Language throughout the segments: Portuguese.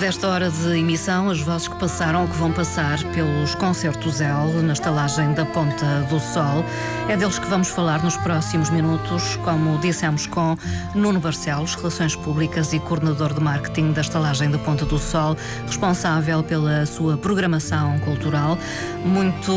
Desta hora de emissão, as vozes que passaram ou que vão passar pelos concertos L na estalagem da Ponta do Sol, é deles que vamos falar nos próximos minutos, como dissemos com Nuno Barcelos, Relações Públicas e Coordenador de Marketing da estalagem da Ponta do Sol, responsável pela sua programação cultural. Muito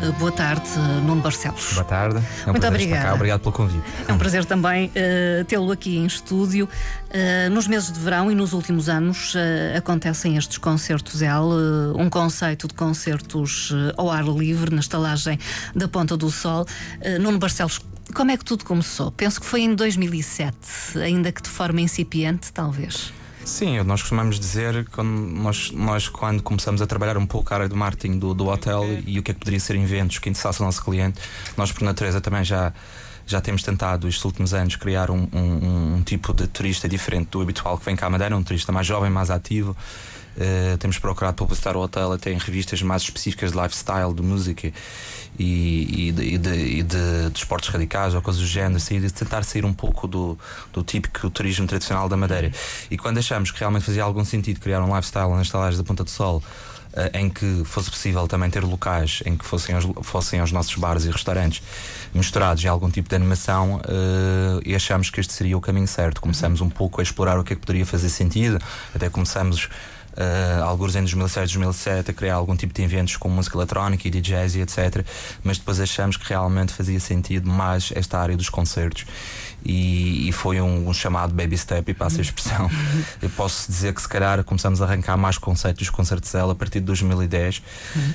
eh, boa tarde, Nuno Barcelos. Boa tarde. É um Muito obrigada. Obrigado pelo convite. É um prazer também uh, tê-lo aqui em estúdio. Uh, nos meses de verão e nos últimos anos, uh, acontecem estes concertos L, eh, um conceito de concertos eh, ao ar livre na estalagem da Ponta do Sol. Eh, Nuno Barcelos, como é que tudo começou? Penso que foi em 2007, ainda que de forma incipiente, talvez. Sim, nós costumamos dizer quando nós, nós quando começamos a trabalhar um pouco a área do marketing do, do hotel e o que é que poderia ser eventos que interessasse o nosso cliente, nós por natureza também já já temos tentado estes últimos anos criar um, um, um, tipo de turista diferente do habitual que vem cá à Madeira, um turista mais jovem, mais ativo. Uh, temos procurado publicitar o hotel até em revistas mais específicas de lifestyle, de música e, e, de, e, de, e de, de, esportes radicais ou coisas do género, assim, de tentar sair um pouco do, do típico turismo tradicional da Madeira. E quando achamos que realmente fazia algum sentido criar um lifestyle nas estalagens da Ponta do Sol em que fosse possível também ter locais em que fossem os, fossem os nossos bares e restaurantes misturados em algum tipo de animação uh, e achamos que este seria o caminho certo. Começamos um pouco a explorar o que é que poderia fazer sentido, até começamos uh, alguns em 2006, 2007 a criar algum tipo de eventos com música eletrónica e DJs e etc. Mas depois achamos que realmente fazia sentido mais esta área dos concertos. E, e foi um, um, chamado baby step, e passa a expressão. Eu posso dizer que se calhar começamos a arrancar mais conceitos dos concertos dela a partir de 2010 uhum. uh,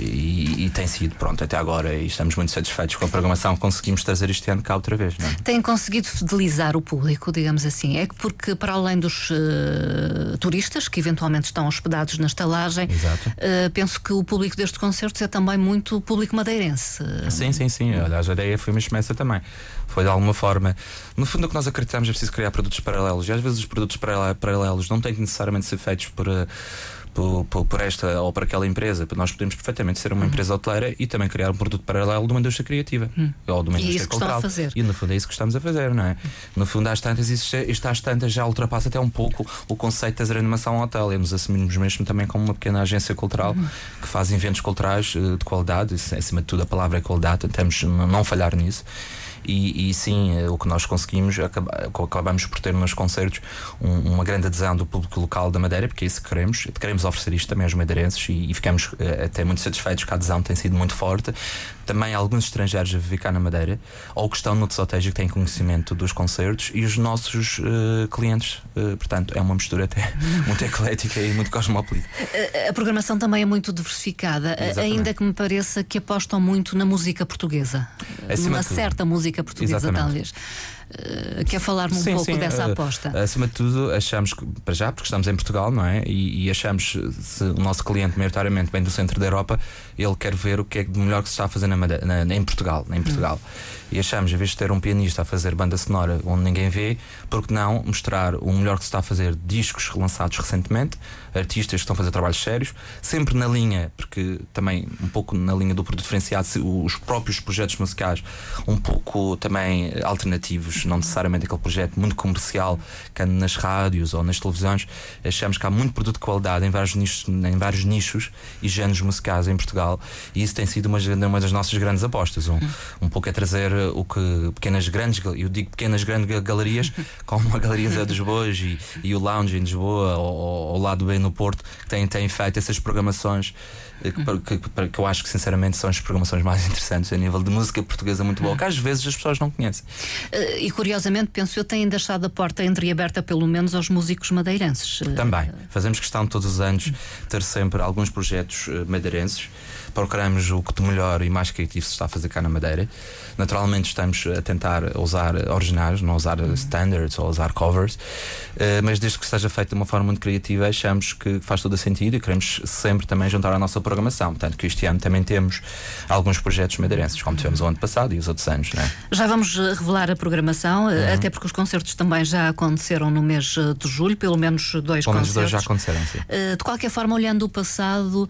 e, e, tem sido, pronto, até agora e estamos muito satisfeitos com a programação conseguimos trazer este ano cá outra vez. Não é? Tem conseguido fidelizar o público, digamos assim? É que porque para além dos uh, turistas que eventualmente estão hospedados na estalagem. Uh, penso que o público destes concertos é também muito público madeirense. Sim, sim, sim. Aliás, a ideia foi uma também. Foi de alguma forma. No fundo, o que nós acreditamos é preciso criar produtos paralelos. E às vezes os produtos paralelos não têm que necessariamente ser feitos por. Uh, por, por, por, esta ou por aquela empresa. Nós podemos perfeitamente ser uma uhum. empresa hoteleira e também criar um produto paralelo de uma indústria criativa uhum. ou de uma indústria e cultural. E no fundo é isso que estamos a fazer, não é? Uhum. No fundo, às tantas, isto, isto às tantas já ultrapassa até um pouco o conceito de fazer animação hotel. E nos assumimos mesmo também como uma pequena agência cultural uhum. que faz eventos culturais uh, de qualidade, acima de tudo a palavra é qualidade, tentamos não falhar nisso. E, e, sim, eh, o que nós conseguimos, acabamos por ter nos concertos um, uma grande adesão do público local da Madeira, porque é isso que queremos. Queremos oferecer isto também aos madeirenses e, e ficamos eh, até muito satisfeitos que a adesão tem sido muito forte também alguns estrangeiros a viver cá na Madeira, ou que estão noutros hotéis que têm conhecimento dos concertos, e os nossos uh, clientes. Uh, portanto, é uma mistura até muito eclética e muito cosmopolita. A, a programação também é muito diversificada, Exatamente. ainda que me pareça que apostam muito na música portuguesa. Acima numa certa música portuguesa, Exatamente. talvez. Uh, quer falar-me um sim, pouco sim, dessa uh, aposta? Acima de tudo, achamos que, para já, porque estamos em Portugal, não é? E, e, achamos, se o nosso cliente maioritariamente vem do centro da Europa, ele quer ver o que é de melhor que se está a fazer na, na, em Portugal. Em Portugal. Hum. E achamos, em vez de ter um pianista a fazer banda sonora onde ninguém vê, por que não mostrar o melhor que se está a fazer discos relançados recentemente, artistas que estão a fazer trabalhos sérios, sempre na linha, porque também um pouco na linha do diferenciado, os próprios projetos musicais um pouco também alternativos, não necessariamente aquele projeto muito comercial que anda nas rádios ou nas televisões. Achamos que há muito produto de qualidade em vários nichos, em vários nichos e géneros musicais em Portugal e isso tem sido uma, uma das nossas grandes apostas. Um, um pouco é trazer o que pequenas grandes, eu digo pequenas grandes galerias, como a Galeria Zé dos Bois e, e o Lounge em Lisboa ou, o Lado Bem no Porto, que têm, têm feito essas programações que, que, que, eu acho que sinceramente são as programações mais interessantes a nível de música portuguesa muito boa, que às vezes as pessoas não conhecem. Eh, e curiosamente, penso eu, têm deixado a porta entreaberta pelo menos aos músicos madeirenses. Também. Fazemos questão todos os anos ter sempre alguns projetos eh, madeirenses procuramos o que de melhor e mais criativo se está a fazer cá na Madeira. Naturalmente estamos a tentar usar originais, não usar standards ou usar covers, eh, mas desde que seja feito de uma forma muito criativa, achamos que faz todo o sentido e queremos sempre também juntar à nossa programação. Tanto que este ano também temos alguns projetos madeirenses, como tivemos o ano passado e os outros anos. Não é? Já vamos eh, revelar a programação atenção, uhum. até porque os concertos também já aconteceram no mês de julho, pelo menos dois pelo concertos. Pelo menos dois já aconteceram, sim. De qualquer forma, olhando o passado,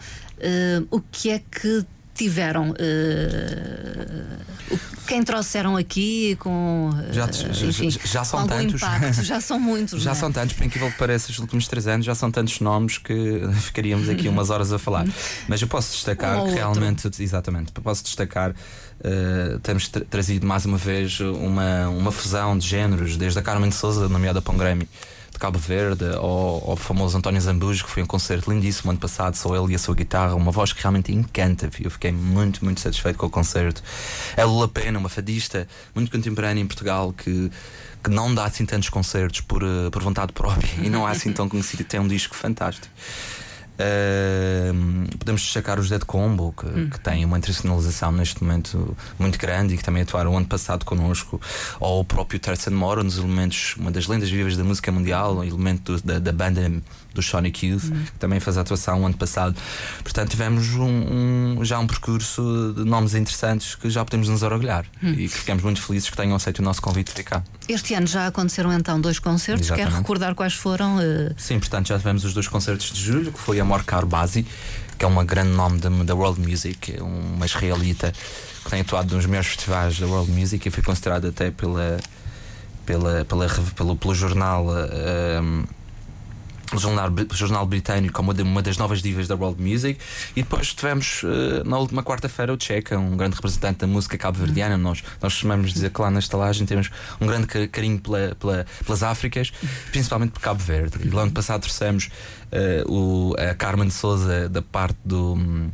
o que é que tiveram? quem trouxeram aqui com. Já, enfim, já, já são tantos. Impacto, já são muitos. já é? são tantos, por incrível que pareça, os últimos três anos já são tantos nomes que ficaríamos aqui umas horas a falar. Mas eu posso destacar um que realmente, exatamente, posso destacar. Uh, temos tra trazido mais uma vez uma, uma fusão de géneros, desde a Carmen de Souza, nomeada para um Grammy, Cabo Verde, ou, ou o famoso António Zambujo, que foi um concerto lindíssimo ano passado, só ele e a sua guitarra, uma voz que realmente encanta. Eu fiquei muito, muito satisfeito com o concerto. É Lula Pena, uma fadista muito contemporânea em Portugal que que não dá assim tantos concertos por, uh, por vontade própria e não há assim tão conhecido. Tem um disco fantástico. Uh, podemos destacar os Dead Combo, que, hum. que tem uma internacionalização neste momento muito grande e que também atuaram o ano passado connosco, ou o próprio Terce Mora, nos elementos, uma das lendas vivas da música mundial, um elemento do, da, da banda do Sonic Youth, uhum. que também fez a atuação ano passado. Portanto, tivemos um, um, já um percurso de nomes interessantes que já podemos nos orgulhar uhum. e que ficamos muito felizes que tenham aceito o nosso convite de ficar. Este ano já aconteceram então dois concertos. Exatamente. Quer recordar quais foram? Uh... Sim, portanto, já tivemos os dois concertos de julho, que foi a Morcar Basi, que é uma grande nome da World Music, uma israelita que tem atuado nos maiores festivais da World Music e foi considerada até pela, pela, pela, pelo, pelo jornal. Uh, o jornal, jornal britânico como uma das novas divas da world music. E depois tivemos uh, na última quarta-feira o Checa, um grande representante da música cabo-verdiana. Nós, nós chamamos dizer que lá na estalagem temos um grande carinho pela, pela, pelas Áfricas principalmente por Cabo Verde. E lá ano passado trouxemos uh, o, a Carmen Souza da parte do um,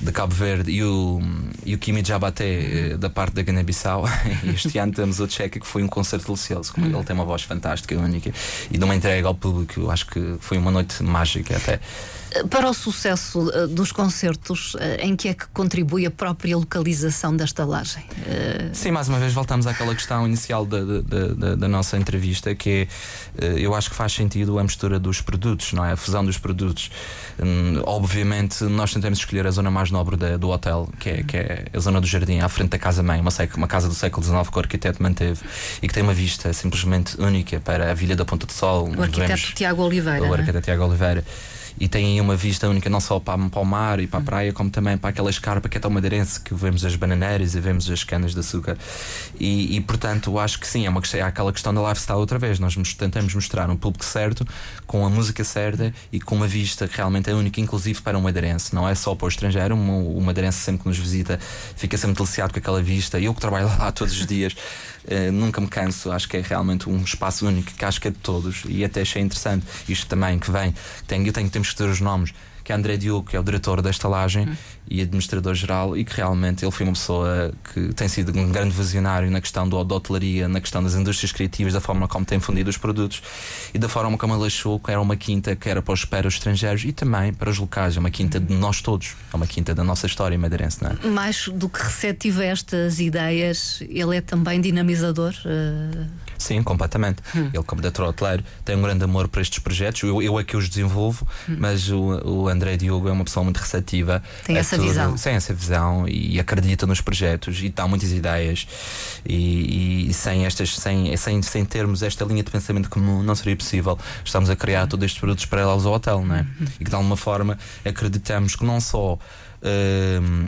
de Cabo Verde e o, e o Kimi Jabate eh, da parte da Guiné-Bissau. este ano temos o Checa, que foi um concerto delicioso. Como ele tem uma voz fantástica, única, e de uma entrega ao público. Acho que foi uma noite mágica até. Para o sucesso uh, dos concertos, uh, em que é que contribui a própria localização da estalagem? Uh... Sim, mais uma vez voltamos àquela questão inicial da, da, da, da nossa entrevista, que é, eu acho que faz sentido a mistura dos produtos, não é? A fusão dos produtos. Um, obviamente, nós tentamos escolher a zona mais nobre do hotel, que é, que é a zona do jardim, à frente da casa-mãe, uma, uma casa do século XIX que o arquiteto manteve e que tem uma vista simplesmente única para a Vila da Ponta do Sol. O arquiteto Tiago Oliveira. O é? arquiteto Tiago Oliveira e tem aí uma vista única não só para, para o mar e para a praia, como também para aquela escarpa que é tão madeirense, que vemos as bananeiras e vemos as canas de açúcar. E, e portanto, acho que sim, é, uma, é aquela questão da lifestyle outra vez. Nós tentamos mostrar um público certo, com a música certa e com uma vista que realmente é única, inclusive para um madeirense. Não é só para o estrangeiro, um, o madeirense sempre que nos visita fica sempre deliciado com aquela vista. Eu que trabalho lá todos os dias. Uh, nunca me canso, acho que é realmente um espaço único que acho que é de todos e até achei interessante isto também que vem. Tenho, eu tenho, temos que ter os nomes que é André Diogo, que é o diretor da estalagem hum. e administrador-geral, e que realmente ele foi uma pessoa que tem sido um grande visionário na questão do, da hotelaria, na questão das indústrias criativas, da forma como tem fundido os produtos e da forma como ele achou que era uma quinta que era para os, para os estrangeiros e também para os locais. É uma quinta de nós todos, é uma quinta da nossa história madeirense, não é? Mais do que receptivo a estas ideias, ele é também dinamizador? Uh... Sim, completamente. Hum. Ele, como diretor hoteleiro, tem um grande amor para estes projetos. Eu, eu é que os desenvolvo, hum. mas o, o André Diogo é uma pessoa muito receptiva. Tem essa tudo, visão. Tem essa visão e acredita nos projetos e dá muitas ideias. E, e, sem, estas, sem, sem, sem termos esta linha de pensamento comum, não seria possível. Estamos a criar todos estes produtos para paralelos ao hotel, não é? Hum. E que de alguma forma acreditamos que não só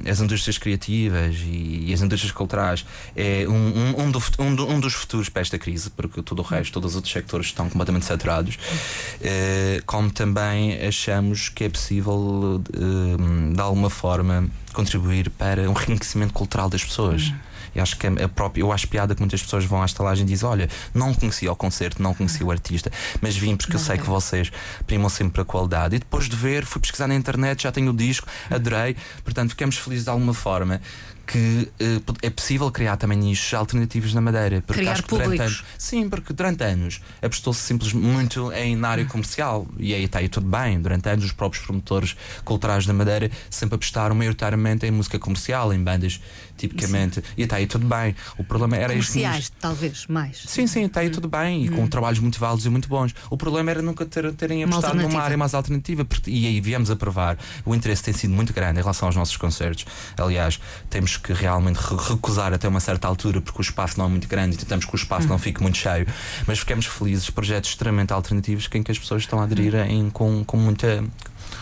as indústrias criativas e, e, as indústrias culturais é um, um, um, do, um, dos futuros para esta crise, porque todo o resto, todos os outros sectores estão completamente saturados, uh, como também achamos que é possível, uh, de alguma forma, contribuir para um enriquecimento cultural das pessoas. Uhum. Eu acho que é próprio, eu acho piada que muitas pessoas vão à estalagem e dizem: Olha, não conhecia o concerto, não conhecia o artista, mas vim porque eu sei que vocês primam sempre a qualidade. E depois de ver, fui pesquisar na internet, já tenho o disco, adorei. Portanto, ficamos felizes de alguma forma que uh, é possível criar também nichos alternativos na Madeira. Porque criar acho que durante anos, Sim, porque durante anos apostou-se simplesmente muito em na área comercial e aí está aí tudo bem. Durante anos os próprios promotores culturais da Madeira sempre apostaram maioritariamente em música comercial, em bandas tipicamente. Sim. E está aí tudo bem. O problema era Comerciais, talvez, mais. Sim, sim, está aí hum. tudo bem. E hum. com trabalhos muito válidos e muito bons. O problema era nunca ter, terem apostado numa área mais alternativa. Porque, e aí viemos a provar. O interesse tem sido muito grande em relação aos nossos concertos. Aliás, temos tivemos que realmente recusar até uma certa altura porque o espaço não é muito grande e tentamos que o espaço não fique muito cheio. Mas ficamos felizes, projetos extremamente alternativos em que as pessoas estão a aderir em, com, com muita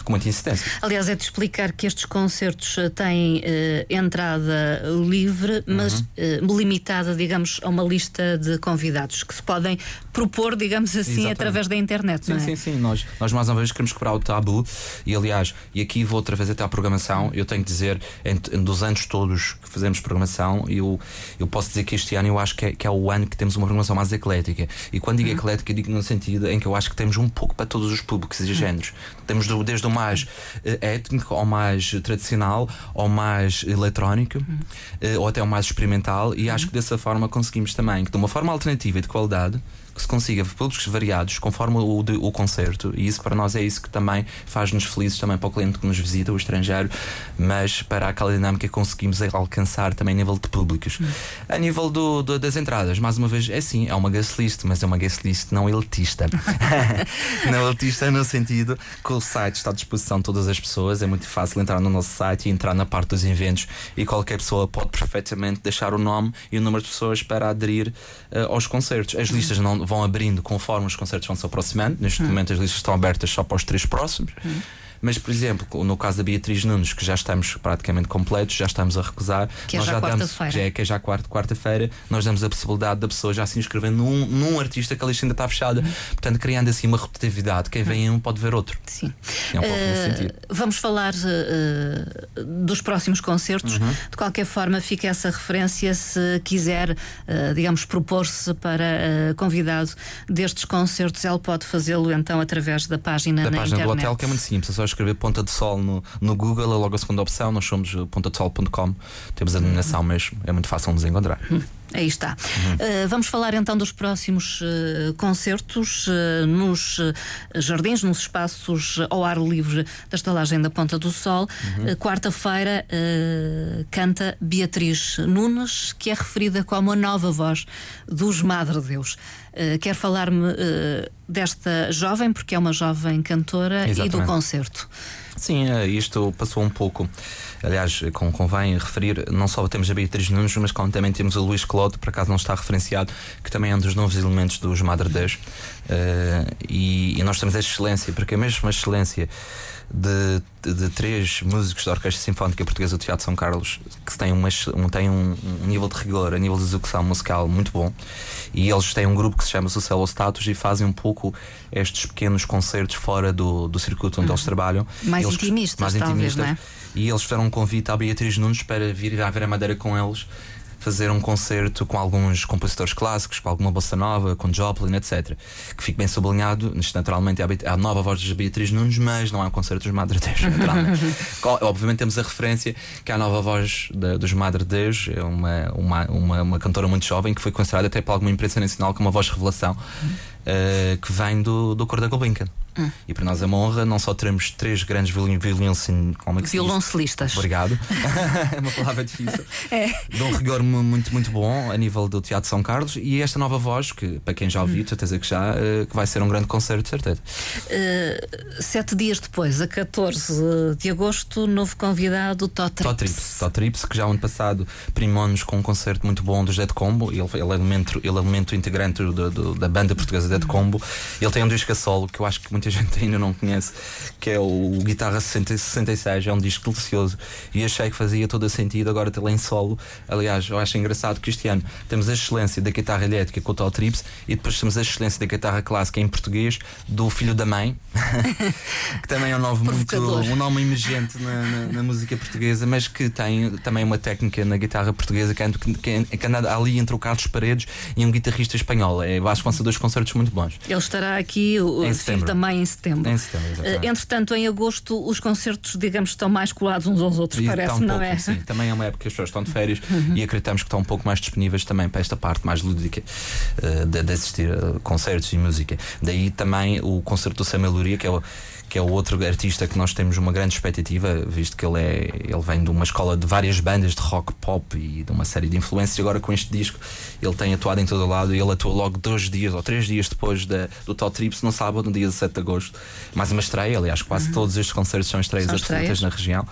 com muita insistência. Aliás, é de explicar que estes concertos eh, têm uh, entrada livre, mas uhum. uh, limitada, digamos, a uma lista de convidados que se podem propor, digamos assim, Exatamente. através da internet. Sim, é? sim, sim. Nós, nós mais uma vez queremos quebrar o tabu e, aliás, e aqui vou outra vez até à programação. Eu tenho que dizer, dos anos todos que fazemos programação, eu, eu posso dizer que este ano eu acho que é, que é o ano que temos uma programação mais eclética. E quando digo uhum. eclética, digo no sentido em que eu acho que temos um pouco para todos os públicos e uhum. géneros. Temos do, desde o mais uh, étnico ao mais tradicional, ao mais eletrónico, uh, ou até ao mais experimental, e acho que dessa forma conseguimos também, que de uma forma alternativa e de qualidade, que se consiga públicos variados conforme o, de, o concerto e isso para nós é isso que também faz-nos felizes também para o cliente que nos visita, o estrangeiro, mas para aquela dinâmica que conseguimos alcançar também a nível de públicos. Hum. A nível do, do, das entradas, mais uma vez, é sim, é uma guest list, mas é uma guest list não elitista. não elitista no sentido que o site está à disposição de todas as pessoas, é muito fácil entrar no nosso site e entrar na parte dos eventos e qualquer pessoa pode perfeitamente deixar o nome e o número de pessoas para aderir uh, aos concertos. As listas não vão abrindo conforme os concertos vão se aproximando. Neste hum. momento as listas estão abertas só para os três próximos. Hum. Mas, por exemplo, no caso da Beatriz Nunes, que já estamos praticamente completos, já estamos a recusar. Que é já, já quarta-feira. Já é que é já quarta, quarta-feira, nós damos a possibilidade da pessoa já se inscrever num, num artista que a lista ainda está fechada. Uhum. Portanto, criando assim uma rotatividade. Quem vem um pode ver outro. Sim. É um pouco uh, nesse sentido. Vamos falar uh, dos próximos concertos. Uhum. De qualquer forma, fica essa referência se quiser, uh, digamos, propor-se para convidado destes concertos, ele pode fazê-lo então através da página da na página internet. do hotel, que é muito simples, é escrever Ponta de Sol no, no Google, é logo a segunda opção. Nós somos pontasol.com, temos a denominação mesmo, é muito fácil nos encontrar. Hum. Aí está. Uhum. Uh, vamos falar então dos próximos uh, concertos uh, nos jardins, nos espaços ao ar livre da estalagem da Ponta do Sol. Uhum. Quarta-feira canta Beatriz Nunes, que é referida como a nova voz dos Madre Deus. Quer falar-me desta jovem, porque é uma jovem cantora, Exatamente. e do concerto? Sim, isto passou um pouco. Aliás, convém referir, não só temos a Beatriz Nunes, mas como também temos o Luís Claude, por acaso não está referenciado, que também é um dos novos elementos dos Madre Deus. Uh, e, e, nós temos a excelência, porque é mesmo a excelência de, de, três músicos da Orquestra Sinfónica Portuguesa do Teatro São Carlos que têm, uma, um, têm um, um, nível de rigor, a nível de execução musical muito bom. E eles têm um grupo que se chama Sucelo Status e fazem um pouco estes pequenos concertos fora do, do circuito onde uhum. eles trabalham. Mais eles, intimistas, mais talvez, intimistas. É? e eles fizeram um convite à Beatriz Nunes para vir a ver a Madeira com eles fazer um concerto com alguns compositores clássicos, com alguma bossa nova, com Joplin, etc. Que fique bem sublinhado, naturalmente é a nova voz de Beatriz Nunes, mas não é um concerto dos Madre Deus, naturalmente. Obviamente temos a referência que a nova voz de, dos Madre Deus é uma, uma, uma, uma, cantora muito jovem que foi considerada até por alguma imprensa nacional como uma voz revelação, uh, que vem do, do Cor da Gulbenkian. Hum. E para nós é uma honra, não só teremos três grandes violin, violin, como é violoncelistas. Obrigado. é uma palavra difícil. É. De um rigor muito, muito bom a nível do Teatro São Carlos e esta nova voz, que para quem já ouviu, hum. certeza que já, uh, que vai ser um grande concerto, de certeza. Uh, sete dias depois, a 14 de agosto, novo convidado, Totrips. Totrips, Totrips que já ano passado primou-nos com um concerto muito bom do Jet Combo. Ele, ele, é elemento, ele é elemento integrante do, do, da banda portuguesa Jet Combo. Ele tem um disco a solo que eu acho que muita gente ainda não conhece, que é o Guitarra 66, é um disco delicioso e achei que fazia todo o sentido agora tê-lo em solo. Aliás, eu acho engraçado que este ano temos a excelência da guitarra elétrica com o Tal Trips e depois temos a excelência da guitarra clássica em português do Filho da Mãe, que também é um nome muito um nome emergente na, na, na, música portuguesa, mas que tem também uma técnica na guitarra portuguesa que, que, que anda ali entre o Carlos Paredes e um guitarrista espanhol. É, acho que vão ser dois concertos muito bons. Ele estará aqui, em da Mãe em setembro. Em setembro, Uh, entretanto, em agosto, os concertos, digamos, estão mais colados uns aos outros, parece, um não pouco, é? Sim, também é uma época que as pessoas estão de férias uhum. e acreditamos que estão um pouco mais disponíveis também para esta parte mais lúdica uh, de, de, assistir a concertos e música. Daí também o concerto do Samuel Luria, que é o que é o outro artista que nós temos uma grande expectativa, visto que ele, é, ele vem de uma escola de várias bandas de rock pop e de uma série de influências. E agora com este disco ele tem atuado em todo o lado e ele atuou logo dois dias ou três dias depois da, do Top Trips, no sábado, no dia 17 de agosto. Mais uma estreia, aliás, quase uhum. todos estes concertos são estreias são absolutas estreias. na região.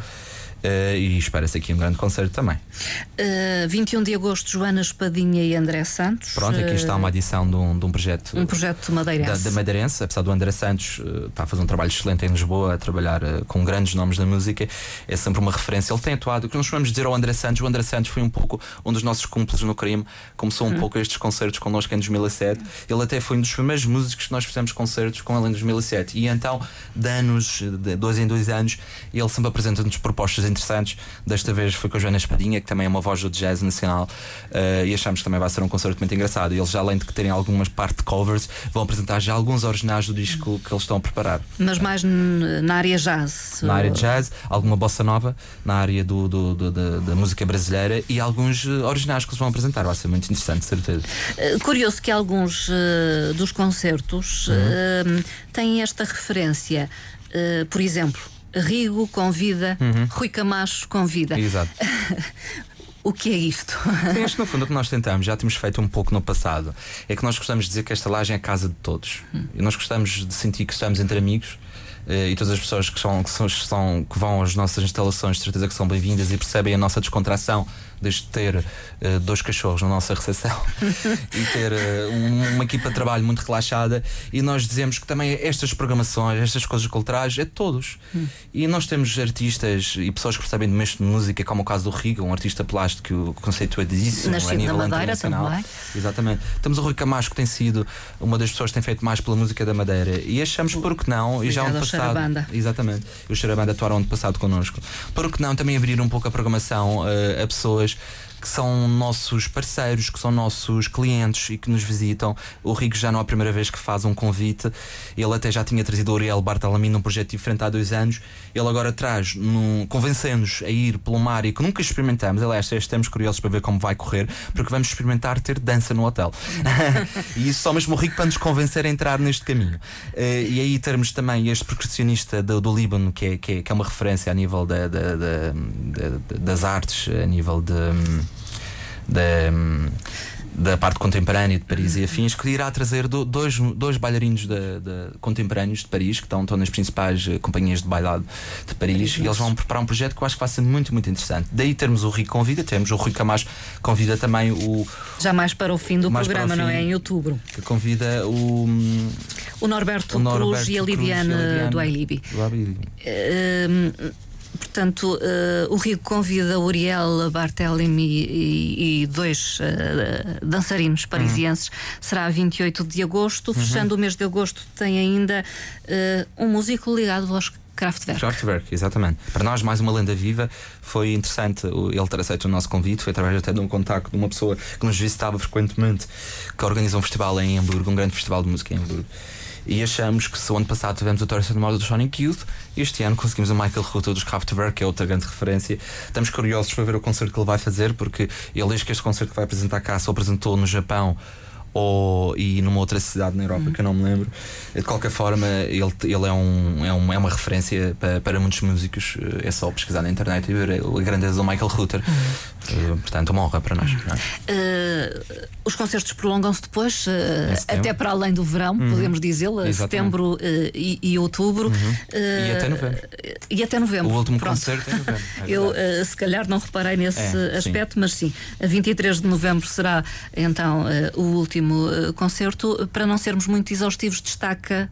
Uh, e espera-se aqui um grande concerto também. Uh, 21 de agosto, Joana Espadinha e André Santos. Pronto, aqui está uma adição de um, de um projeto. Um projeto madeirense. Da, da Madeirense, apesar do André Santos estar a fazer um trabalho excelente em Lisboa, a trabalhar com grandes nomes da música, é sempre uma referência. Ele tem atuado, o que nós vamos dizer ao André Santos, o André Santos foi um pouco um dos nossos cúmplices no crime, começou um hum. pouco estes concertos connosco em 2007. Ele até foi um dos primeiros músicos que nós fizemos concertos com ele em 2007. E então, de anos, de dois em dois anos, ele sempre apresenta-nos propostas interessantes Desta vez foi com a Joana Espadinha, que também é uma voz do jazz nacional, uh, e achamos que também vai ser um concerto muito engraçado. E eles, além de terem algumas parte de covers, vão apresentar já alguns originais do disco que eles estão a preparar. Mas mais na área jazz? Na área jazz, alguma bossa nova, na área do, do, do da, da, música brasileira e alguns eh, originais que eles vão apresentar. Vai ser muito interessante, certeza. Uh, curioso que alguns uh, dos concertos uhum. têm esta referência. por exemplo, Rigo convida, uhum. Rui Camacho convida. Exato. O que é isto? Sim, acho que no fundo o que nós tentamos, já temos feito um pouco no passado, é que nós gostamos de dizer que esta laje é a casa de todos. Hum. E nós gostamos de sentir que estamos entre amigos eh, e todas as pessoas que, são, que, são, que, são, que vão às nossas instalações, de certeza que são bem-vindas e percebem a nossa descontração desde ter uh, dois cachorros na nossa recepção e ter uh, um, uma equipa de trabalho muito relaxada. E nós dizemos que também estas programações, estas coisas culturais, é de todos. Hum. E nós temos artistas e pessoas que percebem do de música, como o caso do Riga, um artista plástico que o conceito é disso a nível na Madeira também. Exatamente. Temos o Rui Camacho, que tem sido uma das pessoas que tem feito mais pela música da Madeira. E achamos, por que não, e já ano passado. Xarabanda. Exatamente. Os Xarabanda atuaram ano passado connosco. Por que não também abrir um pouco a programação uh, a pessoas hoje. Que são nossos parceiros, que são nossos clientes e que nos visitam. O Rico já não é a primeira vez que faz um convite. Ele até já tinha trazido o Uriel Bartolomé num projeto diferente há dois anos. Ele agora traz, convencendo-nos a ir pelo mar e que nunca experimentamos. Aliás, estamos curiosos para ver como vai correr, porque vamos experimentar ter dança no hotel. e isso só mesmo o Rico para nos convencer a entrar neste caminho. Uh, e aí termos também este percussionista do, do Líbano, que é, que é, que, é, uma referência a nível da, da, da, das artes, a nível de da, da parte contemporânea de Paris e afins, que irá trazer dois, dois bailarinos de, de, contemporâneos de Paris, que estão, estão nas principais uh, companhias de bailado de Paris, e eles vão preparar um projeto que eu acho que vai ser muito, muito interessante. Daí termos o Rui Convida, temos o Rui Camacho convida também o. Já mais para o fim do programa, fim, não é? Em outubro. Que convida o. O Norberto, o Norberto Cruz, e a Lidiane do Ailibi. Do Ailibi. Uh, Portanto, uh, o Rio convida Uriel Barthelemy e, e, dois uh, dançarinos parisienses. Uhum. Será 28 de agosto. Uhum. Fechando o mês de agosto, tem ainda uh, um músico ligado aos Kraftwerk. Kraftwerk, exatamente. Para nós, mais uma lenda viva. Foi interessante ele ter aceito o nosso convite. Foi através até de um contacto de uma pessoa que nos visitava frequentemente, que organiza um festival em Hamburgo, um grande festival de música em Hamburgo. E achamos que se o ano passado tivemos o terceiro de moda do Sonic Youth, este ano conseguimos o Michael Rutter dos Kraftwerk, que é outra grande referência. Estamos curiosos para ver o concerto que ele vai fazer, porque ele diz que este concerto que vai apresentar cá só apresentou no Japão ou e numa outra cidade na Europa uhum. que eu não me lembro. De qualquer forma, ele, ele é, um, é, um, é uma referência para, para muitos músicos. É só pesquisar na internet e ver a grandeza do Michael Rutter. Uhum. Portanto, uma honra para nós. É? Uh, os concertos prolongam-se depois, uh, até para além do verão, uhum. podemos dizê-lo, setembro uh, e, e, outubro. Uhum. e até novembro. E até novembro. O último Pronto. concerto é novembro. É eu, se calhar, não reparei nesse é, aspecto, sim. mas sim, a 23 de novembro será então o último concerto. Para não sermos muito exaustivos, destaca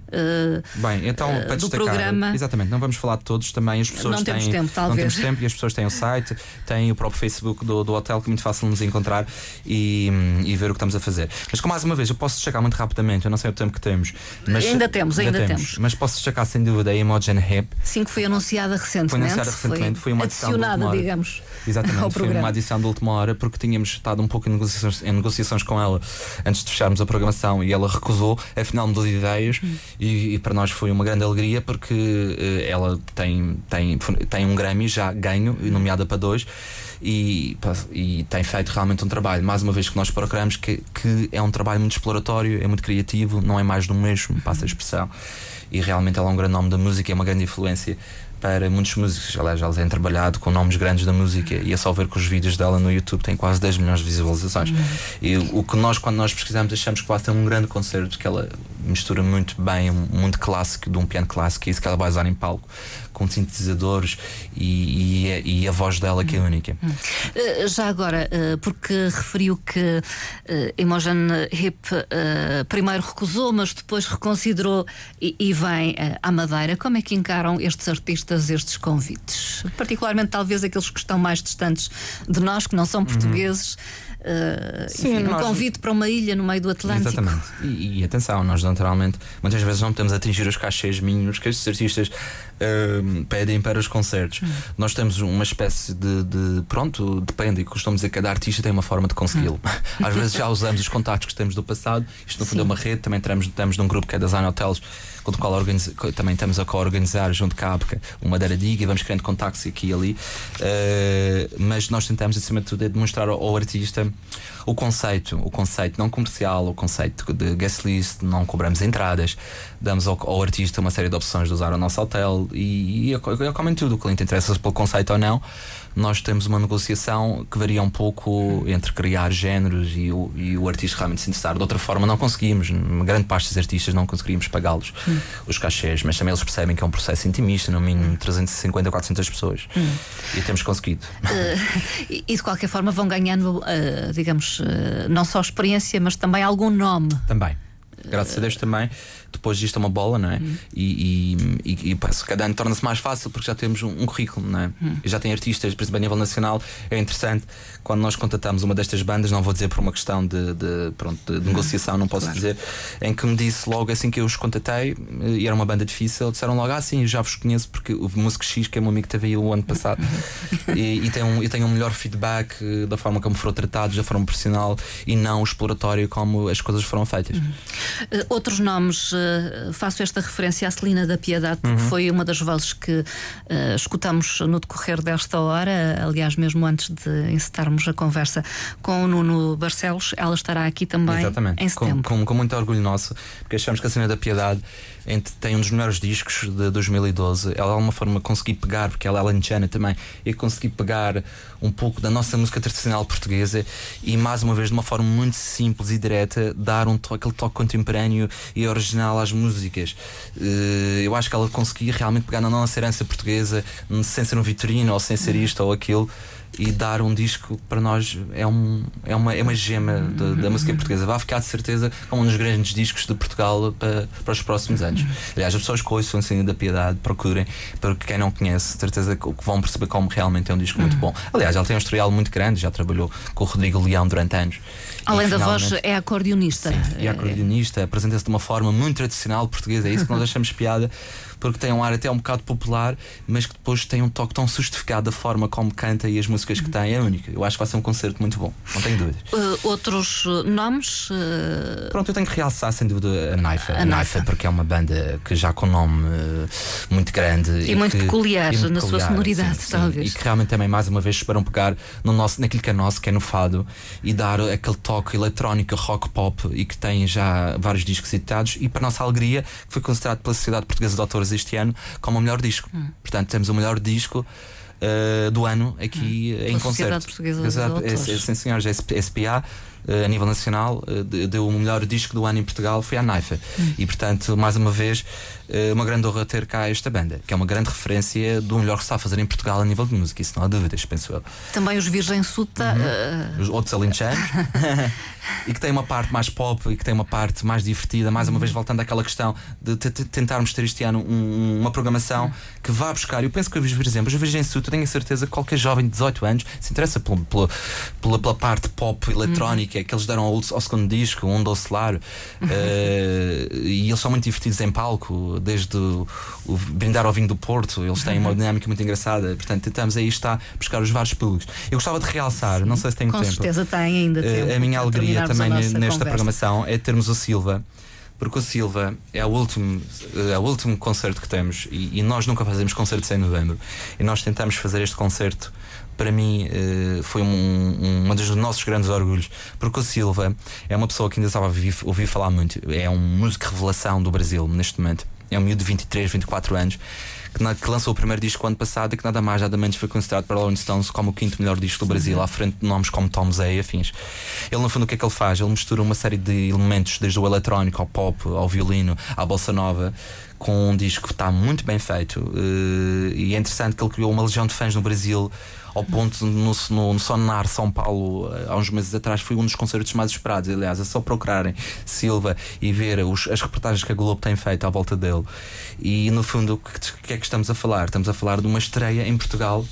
Bem, então, para do destacar, programa. Exatamente, não vamos falar de todos também. As pessoas não têm, temos tempo, talvez. Não temos tempo e as pessoas têm o site, têm o próprio Facebook do, do hotel, que é muito fácil nos encontrar e, e ver o que estamos a fazer. Mas, como mais uma vez, eu posso destacar muito rapidamente, eu não sei o tempo que temos. Mas, ainda temos, ainda, ainda temos. Mas posso destacar sem dúvida a Imogen Hip. Sim, que foi anunciada recentemente. Foi anunciada recentemente, foi, foi uma adicionada, digamos. Exatamente, foi uma adição de última hora, porque tínhamos estado um pouco em negociações, em negociações com ela antes de fecharmos a programação e ela recusou, afinal mudou de ideias hum. e, e, para nós foi uma grande alegria porque uh, ela tem, tem, tem um Grammy já ganho, nomeada para dois e, e tem feito realmente um trabalho, mais uma vez que nós procuramos, que, que é um trabalho muito exploratório, é muito criativo, não é mais do mesmo, passa a expressão. E realmente ela é um grande nome da música, é uma grande influência para muitos músicos. Aliás, ela tem trabalhado com nomes grandes da música e é só ver que os vídeos dela no YouTube têm quase 10 milhões de visualizações. Uhum. E o que nós, quando nós pesquisamos, achamos que vai ser um grande concerto, que ela mistura muito bem um mundo clássico de um piano clássico, é isso que ela vai usar em palco, com sintetizadores e, e, e a voz dela que é única. Uh, já agora, uh, porque referiu que uh, Imogen Hip primeiro recusou, mas depois reconsiderou e, e vem à Madeira, como é que encaram estes artistas estes convites? Particularmente, talvez aqueles que estão mais distantes de nós, que não são portugueses. Uhum uh, Sim, enfim, um convite para uma ilha no meio do Atlântico. Exatamente. E, e, atenção, nós naturalmente muitas vezes não podemos atingir os cachês mínimos que estes artistas uh, pedem para os concertos. Hum. Nós temos uma espécie de, de, Pronto, depende, costumo dizer que cada artista tem uma forma de consegui-lo. Hum. Às vezes já usamos os contactos que temos do passado, isto no fundo é uma rede, também estamos, estamos num grupo que é Design Hotels com o qual organiza, também estamos a co-organizar junto com a APCA uma Madeira Diga e vamos criando contactos aqui e ali. Uh, mas nós tentamos, acima de tudo, é demonstrar ao, ao, artista o conceito, o conceito não comercial, o conceito de guest list, não cobramos entradas, damos ao, ao artista uma série de opções de usar o nosso hotel e, e, e, e como em tudo, o cliente interessa-se pelo conceito ou não nós temos uma negociação que varia um pouco entre criar géneros e o, e o artista realmente se interessar. De outra forma, não conseguimos, uma grande parte dos artistas não conseguiríamos pagá-los hum. os cachês, mas também eles percebem que é um processo intimista, no mínimo 350 a 400 pessoas. Hum. E temos conseguido. Uh, e de qualquer forma vão ganhando, uh, digamos, uh, não só experiência, mas também algum nome. Também. Graças a Deus também depois disto é uma bola, não é? Uhum. E, e, e, e cada ano torna-se mais fácil porque já temos um, um currículo, não é? Uhum. E já tem artistas, principalmente a nível nacional. É interessante quando nós contatamos uma destas bandas, não vou dizer por uma questão de, de pronto, de, negociação, não posso claro. dizer, em que me disse logo assim que eu os contatei, e era uma banda difícil, disseram logo: Ah, sim, eu já vos conheço porque o Músico X, que é meu amigo que teve aí o ano passado, e, e, tem um, e tem um melhor feedback eh, da forma como foram tratados, da forma profissional e não exploratório como as coisas foram feitas. Uhum. Uh, outros nomes uh, faço esta referência à Celina da Piedade, porque uhum. foi uma das vozes que uh, escutamos no decorrer desta hora, aliás, mesmo antes de encetarmos a conversa com o Nuno Barcelos, ela estará aqui também Exatamente. em setembro. Com, com, com muito orgulho nosso, porque achamos que a Celina da Piedade tem um dos melhores discos de 2012. Ela, de alguma forma, consegui pegar, porque ela é alentejana também, e consegui pegar um pouco da nossa música tradicional portuguesa e, mais uma vez, de uma forma muito simples e direta, dar um aquele toque contemporâneo e original às músicas. Eh, eu acho que ela conseguia realmente pegar na nossa herança portuguesa, sem ser um vitorino ou sem ser isto ou aquilo e dar um disco para nós é, um, é, uma, é uma gema de, da música portuguesa. Vai ficar de certeza como um dos grandes discos de Portugal para, para os próximos anos. Aliás, as pessoas que ouçam Ensino da Piedade, procurem, porque quem não conhece, de certeza que vão perceber como realmente é um disco muito bom. Aliás, ela tem um historial muito grande, já trabalhou com o Rodrigo Leão durante anos. Além da voz, é acordeonista. Sim, é acordeonista, apresenta-se de uma forma muito tradicional portuguesa, é isso que nós achamos piada porque tem um ar até um bocado popular, mas que depois tem um toque tão justificado da forma como canta e as músicas que tem, é única. Eu acho que vai ser um concerto muito bom, não tenho dúvidas. Uh, outros uh, nomes? Uh... Pronto, eu tenho que realçar sem dúvida a Naifa. A, a Naifa, porque é uma banda que já com nome uh, muito grande e, e muito que, peculiar e muito na peculiar, sua sonoridade, sim, talvez. Sim, e que realmente também, mais uma vez, esperam pegar no nosso, naquilo que é nosso, que é no fado, e dar aquele toque eletrónico, rock pop e que tem já vários discos editados. E para a nossa alegria, que foi considerado pela Sociedade Portuguesa de Autores este ano como o melhor disco. Hum. Portanto, temos o melhor disco. Uh, do ano aqui hum. em concerto. Exato, é, é, sim senhores, SPA uh, a nível nacional uh, deu o melhor disco do ano em Portugal foi a Naifa. Hum. E portanto, mais uma vez, uh, uma grande honra ter cá esta banda, que é uma grande referência do melhor que se está a fazer em Portugal a nível de música, isso não há dúvidas, penso eu. Também os Virgem Suta. Uhum. Os outros alinchanos. e que tem uma parte mais pop e que tem uma parte mais divertida, mais uma vez voltando àquela questão de tentarmos ter este ano um, uma programação que vá buscar. Eu penso que, por exemplo, os Virgem Suta, tenho a certeza que qualquer jovem de 18 anos se interessa pela, pela, pela parte pop eletrónica que eles deram ao, ao segundo disco, um doce lar, uh, e eles são muito divertidos em palco, desde o, o Brindar ao Vinho do Porto, eles têm uma dinâmica muito engraçada, portanto tentamos aí está buscar os vários públicos. Eu gostava de realçar, não sei se tenho Com tempo. Com certeza tem ainda. Uh, a minha alegria também nesta conversa. programação é termos o Silva porque o Silva é o último, é o último concerto que temos e, e, nós nunca fazemos concertos em novembro. E nós tentamos fazer este concerto para mim uh, foi um, um, um, dos nossos grandes orgulhos, porque o Silva é uma pessoa que ainda estava a ouvir, falar muito, é um músico revelação do Brasil neste momento é um miúdo de 23, 24 anos que, lançou o primeiro disco ano passado e que nada mais, nada menos foi considerado para Rolling Stones como o quinto melhor disco do Brasil, à frente de nomes como Tom Zé e afins. Ele, no fundo, o que é que ele faz? Ele mistura uma série de elementos, desde o eletrónico ao pop, ao violino, à bossa nova, com um disco que está muito bem feito. Uh, e é interessante que ele criou uma legião de fãs no Brasil ao ponto no, no, no Sonar São Paulo, eh, há uns meses atrás, foi um dos concertos mais esperados. Aliás, é só procurarem Silva e ver os, as reportagens que a Globo tem feito à volta dele. E no fundo, o que, que é que estamos a falar? Estamos a falar de uma estreia em Portugal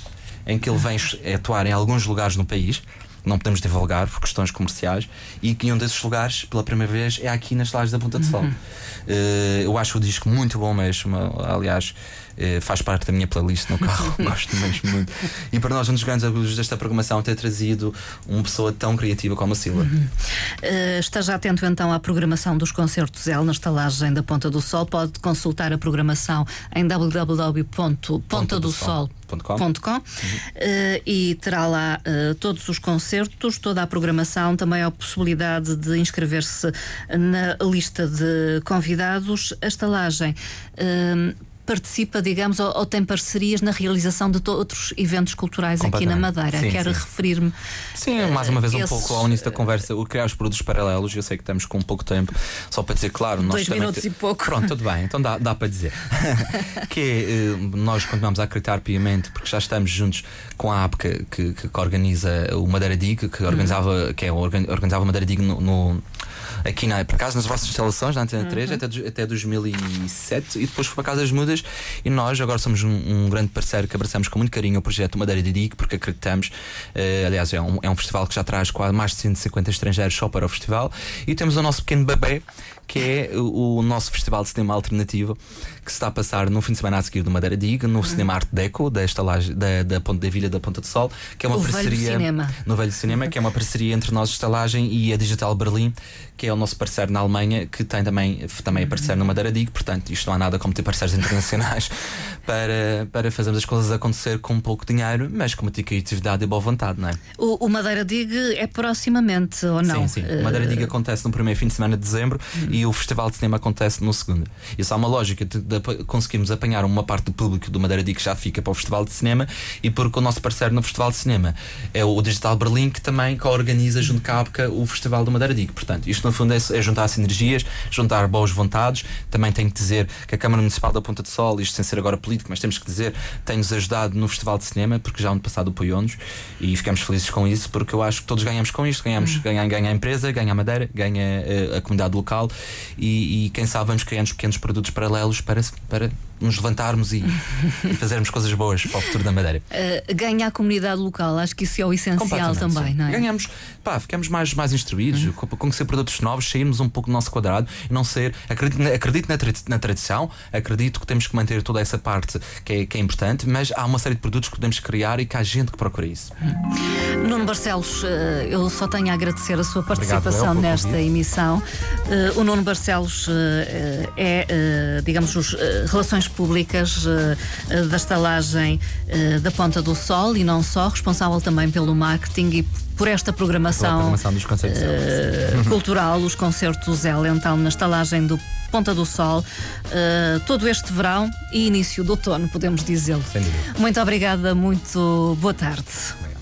em que ele vem atuar em alguns lugares no país não podemos divulgar por questões comerciais e que um desses lugares, pela primeira vez, é aqui nas lajes da Ponta de Sol. Uhum. Uh, eu acho o disco muito bom mesmo. Aliás, faz parte da minha playlist no carro, gosto mesmo muito. E para nós, um dos grandes orgulhos desta programação ter trazido uma pessoa tão criativa como a Sila. Uhum. Uh, esteja atento então à programação dos concertos L na estalagem da Ponta do Sol. Pode consultar a programação em www.pontadosol.com Com. Uh, e terá lá uh, todos os concertos, toda a programação, também a possibilidade de inscrever-se na lista de convidados. A estalagem uh, participa, digamos, ou, ou, tem parcerias na realização de outros eventos culturais aqui na Madeira. Sim, Quero referir-me. Sim, mais uma vez um pouco ao início da conversa, o criar os produtos paralelos. Eu sei que estamos com pouco tempo, só para dizer, claro, nós Dois minutos te... e pouco. Pronto, tudo bem, então dá, dá para dizer. que é, nós continuamos a acreditar piamente, porque já estamos juntos com a APCA que, que, que organiza o Madeira Dig, que organizava, que é, organizava o Madeira Dig no, no aqui na, por acaso nas vossas instalações, na Antena uhum. 3, até, até 2007, e depois foi para Casa das Mudas. E nós agora somos um, um, grande parceiro que abraçamos com muito carinho o projeto Madeira de Digue, porque acreditamos. Uh, aliás, é um, é um festival que já traz quase mais de 150 estrangeiros só para o festival. E temos o nosso pequeno bebê, que é o, o nosso festival de cinema alternativo que se está a passar no fim de semana a seguir do Madeira Diga, no Cinema Arte Deco, da estalagem da, da Ponte da Vilha da Ponta do Sol, que é uma o parceria. Velho. No Velho Cinema, que é uma parceria entre nós, estalagem, e a Digital Berlim, que é o nosso parceiro na Alemanha, que tem também, também é parceiro no Madeira Dig, portanto, isto não há nada como ter parceiros internacionais para, para fazermos as coisas acontecer com pouco dinheiro, mas com muita criatividade e boa vontade, não é? O, o Madeira Dig é proximamente ou não? Sim, sim. O Madeira Dig acontece no primeiro fim de semana de dezembro uhum. e o Festival de Cinema acontece no segundo. Isso há uma lógica de, de, conseguirmos apanhar uma parte do público do Madeira Dick que já fica para o Festival de Cinema e porque o nosso parceiro no Festival de Cinema é o Digital Berlim que também co-organiza junto com a APCA o Festival do Madeira Dick. Portanto, isto no fundo é, é juntar sinergias, juntar boas vontades. Também tenho que dizer que a Câmara Municipal da Ponta de Sol, isto sem ser agora político, mas temos que dizer, tem-nos ajudado no Festival de Cinema, porque já ano passado apoiou-nos e ficamos felizes com isso, porque eu acho que todos ganhamos com isto. Ganhamos, uhum. ganha, ganha a empresa, ganha a Madeira, ganha a, eh, a comunidade local e, e, quem sabe vamos criando pequenos produtos paralelos para, para nos levantarmos e, e, fazermos coisas boas para o futuro da Madeira. Uh, ganha a comunidade local, acho que isso é o essencial também, não é? Ganhamos, pá, ficamos mais, mais instruídos, uhum. conhecer produtos novos, sairmos um pouco do nosso quadrado e não ser. Acredito, acredito na, na, tradição, acredito que temos que manter toda essa parte que é, que é importante, mas há uma série de produtos que podemos criar e que há gente que procura isso. Uhum. Nuno Barcelos, eh, eu só tenho a agradecer a sua participação Obrigado, nesta emissão. Uh, o Nuno Barcelos é, digamos, os relações públicas uh, da estalagem uh, da Ponta do Sol e não só, responsável também pelo marketing e por esta programação, programação uh, cultural, os concertos então na estalagem do Ponta do Sol, uh, todo este verão e início do outono, podemos dizê-lo. Muito obrigada, muito boa tarde.